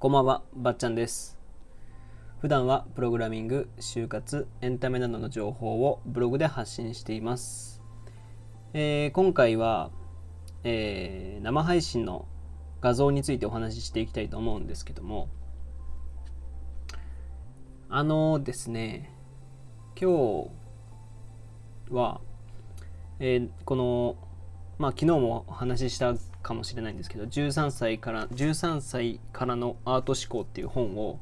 こんばんは、ばっちゃんです。普段はプログラミング、就活、エンタメなどの情報をブログで発信しています。えー今回は、えー生配信の画像についてお話ししていきたいと思うんですけども、あのですね、今日は、えーこの、まあ昨日もお話ししたかもしれないんですけど、13歳から、13歳からのアート思考っていう本を、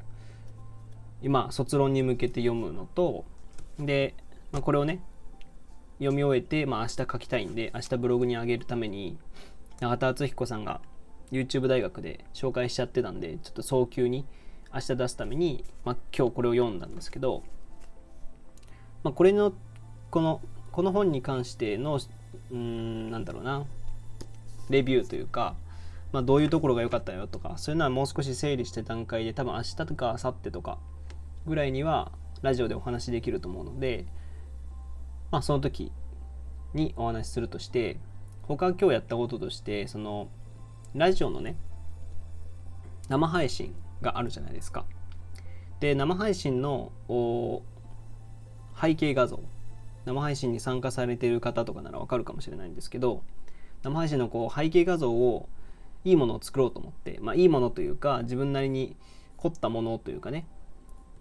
今、卒論に向けて読むのと、で、まあ、これをね、読み終えて、まあ明日書きたいんで、明日ブログに上げるために、永田敦彦さんが YouTube 大学で紹介しちゃってたんで、ちょっと早急に明日出すために、まあ今日これを読んだんですけど、まあこれの、この、この本に関しての、うん、なんだろうな、レビューというか、まあ、どういうところが良かったよとかそういうのはもう少し整理して段階で多分明日とか明後日とかぐらいにはラジオでお話しできると思うので、まあ、その時にお話しするとして他今日やったこととしてそのラジオのね生配信があるじゃないですか。で生配信の背景画像生配信に参加されている方とかならわかるかもしれないんですけど生配信のこう背景画像をいいものを作ろうと思って、まあ、いいものというか自分なりに凝ったものというかね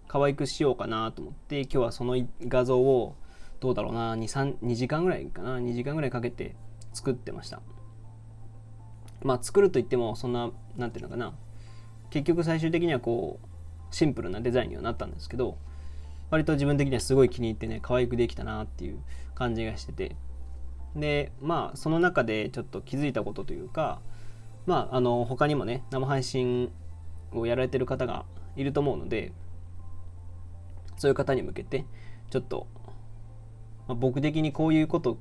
可愛くしようかなと思って今日はその画像をどうだろうな 2, 2時間ぐらいかな2時間ぐらいかけて作ってました。まあ作るといってもそんななんていうのかな結局最終的にはこうシンプルなデザインにはなったんですけど割と自分的にはすごい気に入ってね可愛くできたなっていう感じがしててでまあその中でちょっと気づいたことというかまああの他にもね生配信をやられてる方がいると思うのでそういう方に向けてちょっと、まあ、僕的にこういうこと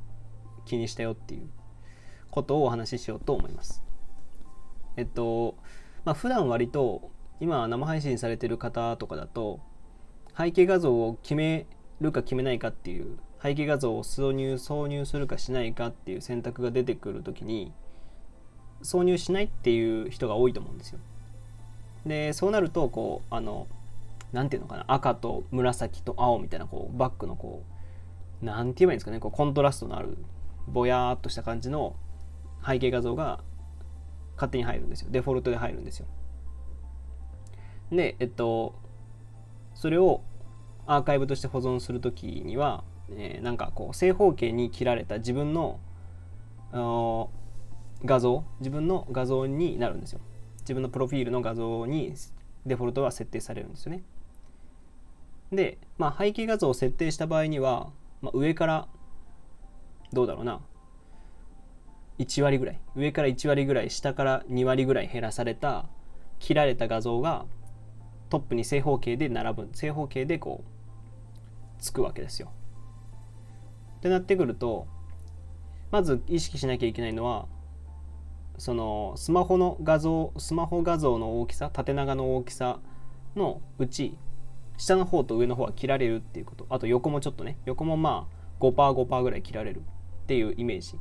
気にしたよっていうことをお話ししようと思います。えっとまあ普段割と今生配信されてる方とかだと背景画像を決めるか決めないかっていう背景画像を挿入挿入するかしないかっていう選択が出てくるときに挿入しないっていう人が多いと思うんですよ。でそうなるとこうあのなんていうのかな赤と紫と青みたいなこうバックのこうなんて言えばいいんですかねこうコントラストのあるぼやーっとした感じの背景画像が勝手に入るんですよデフォルトで入るんですよ。でえっとそれをアーカイブとして保存するときには、えーなんかこう正方形に切られた自分のあの画像自分の画像になるんですよ。自分のプロフィールの画像にデフォルトは設定されるんですよね。で、まあ、背景画像を設定した場合には、まあ、上からどうだろうな1割ぐらい上から1割ぐらい下から2割ぐらい減らされた切られた画像がトップに正方形で並ぶ正方形でこうつくわけですよ。ってなってくるとまず意識しなきゃいけないのはそのスマホの画像スマホ画像の大きさ縦長の大きさのうち下の方と上の方は切られるっていうこと。あと横もちょっとね横もまあ 5%5% ぐらい切られるっていうイメージ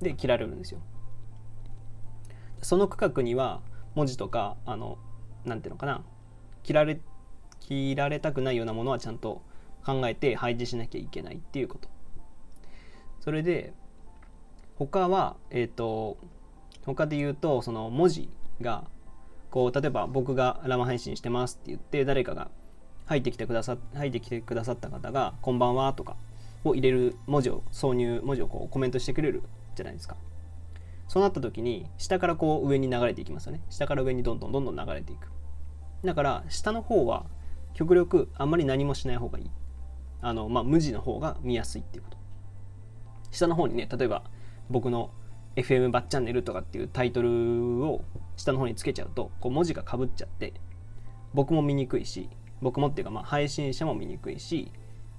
で切られるんですよ。その区画には文字とかあのなんていうのかな切られ切られたくないようなものはちゃんと考えて配置しなきゃいけないっていうこと。それで他はえっ、と他で言うとその文字がこう例えば僕が生配信してますって言って誰かが入ってきてくださ入ってきてくださった方が「こんばんは」とかを入れる文字を挿入文字をこうコメントしてくれるじゃないですか。そうなった時に下からこう上に流れていきますよね。下から上にどんどんどんどん流れていく。だから下の方は極力あんまり何もしない方がいい。あのまあ無地の方が見やすいっていうこと。下の方にね例えば僕の FM バッチャンネルとかっていうタイトルを下の方につけちゃうとこう文字がかぶっちゃって僕も見にくいし僕もっていうかまあ配信者も見にくいし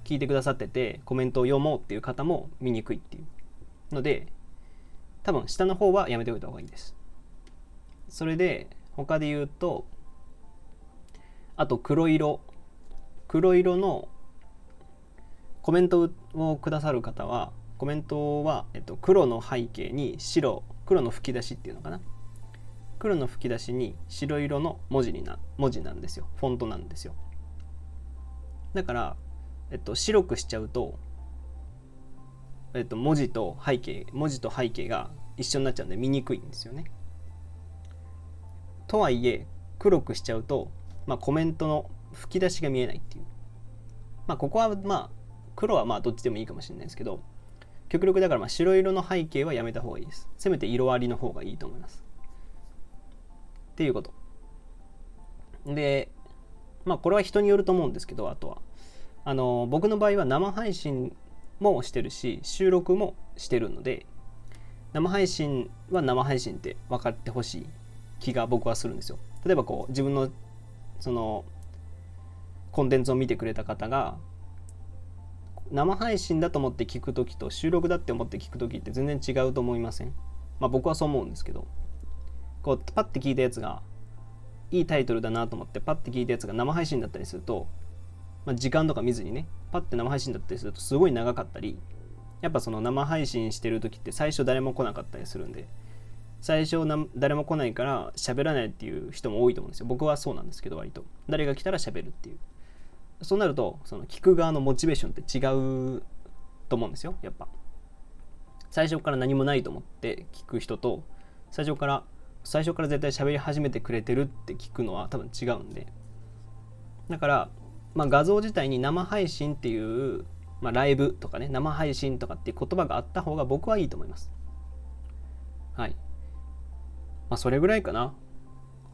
聞いてくださっててコメントを読もうっていう方も見にくいっていう。ので多分下の方はやめておいた方がいいです。それで他で言うとあと黒色。黒色のコメントをくださる方はコメントは、えっと、黒の背景に白黒の吹き出しっていうのかな。黒の吹き出しに白色の文字にな文字なんですよ。フォントなんですよ。だから、えっと、白くしちゃうと、えっと、文字と背景文字と背景が一緒になっちゃうんで見にくいんですよね。とはいえ黒くしちゃうと、まあ、コメントの吹き出しが見えないっていう。まあここはまあ黒はまあどっちでもいいかもしれないですけど極力だからまあ白色の背景はやめた方がいいです。せめて色ありの方がいいと思います。っていうこと。でまあこれは人によると思うんですけどあとは。あの僕の場合は生配信もしてるし収録もしてるので生配信は生配信って分かってほしい気が僕はするんですよ。例えばこう自分のそのコンテンツを見てくれた方が生配信だと思って聞く時と収録だって思って聞く時って全然違うと思いません？まあ僕はそう思うんですけど。こうパッて聞いたやつがいいタイトルだなと思ってパッて聞いたやつが生配信だったりすると、まあ、時間とか見ずにねパッて生配信だったりするとすごい長かったりやっぱその生配信してる時って最初誰も来なかったりするんで最初誰も来ないから喋らないっていう人も多いと思うんですよ。僕はそうなんですけど割と。誰が来たら喋るっていう。そうなるとその聞く側のモチベーションって違うと思うんですよやっぱ。最初から何もないと思って聞く人と最初から最初から絶対喋り始めてくれてるって聞くのは多分違うんで。だから、まあ、画像自体に生配信っていう、まあ、ライブとかね生配信とかっていう言葉があった方が僕はいいと思います。はい。まあそれぐらいかな。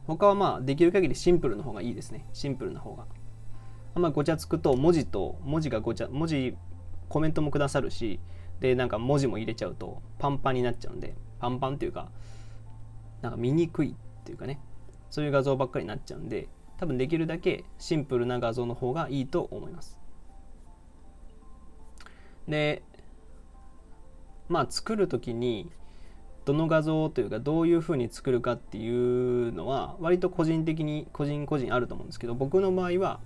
他はまあできる限りシンプルの方がいいですね。シンプルな方が。まりごちゃつくと文字と文字がごちゃ文字コメントもくださるしでなんか文字も入れちゃうとパンパンになっちゃうんでパンパンっていうかなんか見にくいっていうかね。そういう画像ばっかりになっちゃうんで多分できるだけシンプルな画像の方がいいと思います。でまあ作る時にどの画像というかどういうふうに作るかっていうのは割と個人的に個人個人あると思うんですけど僕の場合は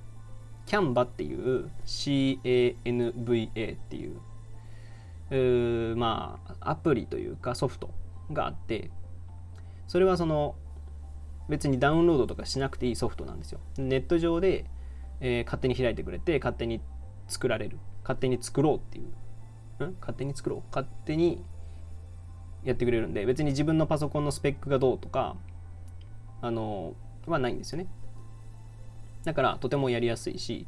Canva っていう CANVA っていうまあアプリというかソフトがあってそれはその別にダウンロードとかしなくていいソフトなんですよ。ネット上で、えー、勝手に開いてくれて勝手に作られる勝手に作ろうっていうん？勝手に作ろう勝手にやってくれるんで別に自分のパソコンのスペックがどうとかあのはないんですよね。だからとてもやりやすいし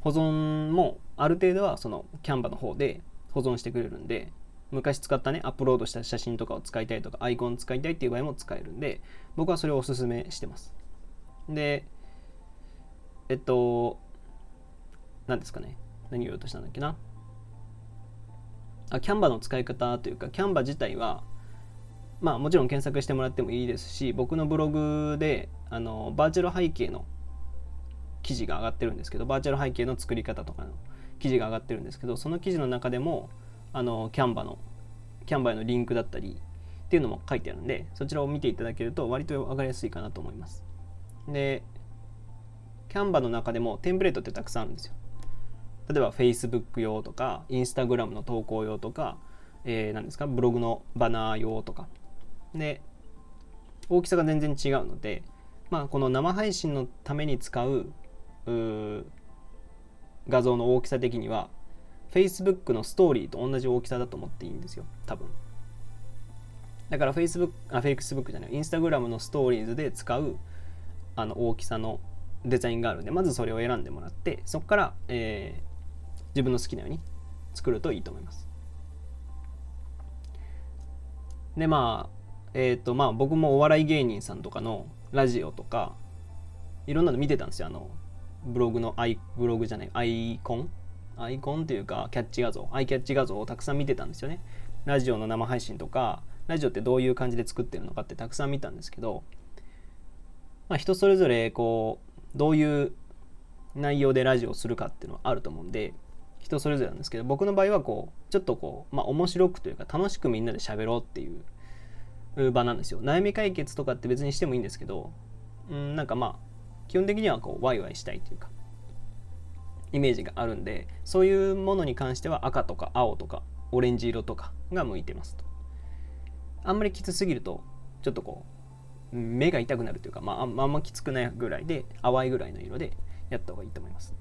保存もある程度はそのキャンバの方で保存してくれるんで昔使ったね、アップロードした写真とかを使いたいとか、アイコン使いたいっていう場合も使えるんで、僕はそれをおすすめしてます。で、えっと、何ですかね。何を言おうとしたんだっけな。あ、キャンバの使い方というか、キャンバ自体は、まあもちろん検索してもらってもいいですし、僕のブログで、あの、バーチャル背景の記事が上がってるんですけど、バーチャル背景の作り方とかの記事が上がってるんですけど、その記事の中でも、あのキャンバのキャンバへのリンクだったりっていうのも書いてあるんでそちらを見ていただけると割と分かりやすいかなと思います。でキャンバの中でもテンプレートってたくさんあるんですよ。例えば Facebook 用とか Instagram の投稿用とか、えー、何ですかブログのバナー用とか。で大きさが全然違うのでまあこの生配信のために使う画像の大きさ的には Facebook のストーリーと同じ大きさだと思っていいんですよ。多分。だから Facebook あ Facebook じゃない。Instagram のストーリーズで使うあの大きさのデザインがあるんでまずそれを選んでもらってそこから、えー、自分の好きなように作るといいと思います。でまあえっ、ー、とまあ僕もお笑い芸人さんとかのラジオとかいろんなの見てたんですよ。あのブログのアイブログじゃないアイコン？アイコンというかキャッチ画像。アイキャッチ画像をたくさん見てたんですよね。ラジオの生配信とかラジオってどういう感じで作ってるのかってたくさん見たんですけど、まあ、人それぞれこうどういう内容でラジオをするかっていうのはあると思うんで人それぞれなんですけど僕の場合はこうちょっとこうまあ面白くというか楽しくみんなで喋ろうっていう場なんですよ。悩み解決とかって別にしてもいいんですけどうんなんかまあ基本的にはこうワイワイしたいというかイメージがあるんでそういうものに関しては赤とか青とかオレンジ色とかが向いてますと。あんまりきつすぎるとちょっとこう目が痛くなるというか、まあ、あんまきつくないぐらいで淡いぐらいの色でやった方がいいと思います。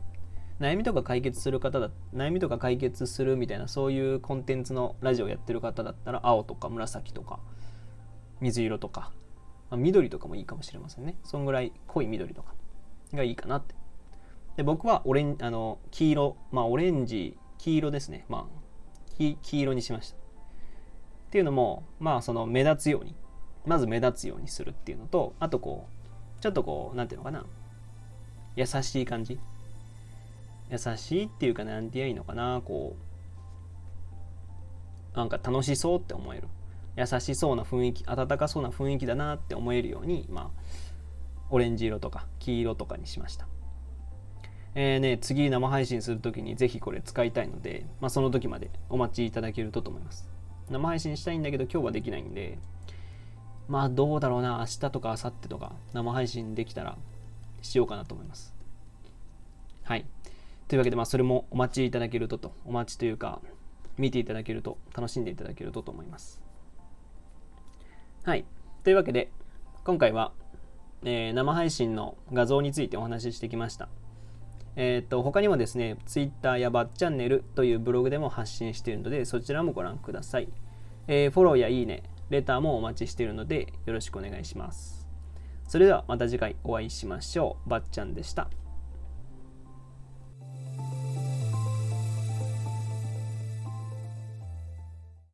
悩みとか解決する方だ悩みとか解決するみたいなそういうコンテンツのラジオやってる方だったら青とか紫とか水色とか、まあ、緑とかもいいかもしれませんね。そんぐらい濃い緑とかがいいかなって。で僕はオレンあの黄色まあオレンジ黄色ですね。まあ黄色にしました。っていうのもまあその目立つようにまず目立つようにするっていうのとあとこうちょっとこう何ていうのかな。優しい感じ。優しいっていうか何て言えばいいのかな。こうなんか楽しそうって思える。優しそうな雰囲気温かそうな雰囲気だなって思えるようにまあオレンジ色とか黄色とかにしました。えーね、次生配信する時にぜひこれ使いたいので、まあ、その時までお待ちいただけるとと思います。生配信したいんだけど今日はできないんでまあどうだろうな明日とか明後日とか生配信できたらしようかなと思います。はい。というわけでまあそれもお待ちいただけるととお待ちというか見ていただけると楽しんでいただけるとと思います。はいというわけで今回は、えー、生配信の画像についてお話ししてきましたえっ、と他にもですね Twitter やバッチャンネルというブログでも発信しているのでそちらもご覧ください、えー、フォローやいいねレターもお待ちしているのでよろしくお願いします。それではまた次回お会いしましょう。ばっちゃんでした。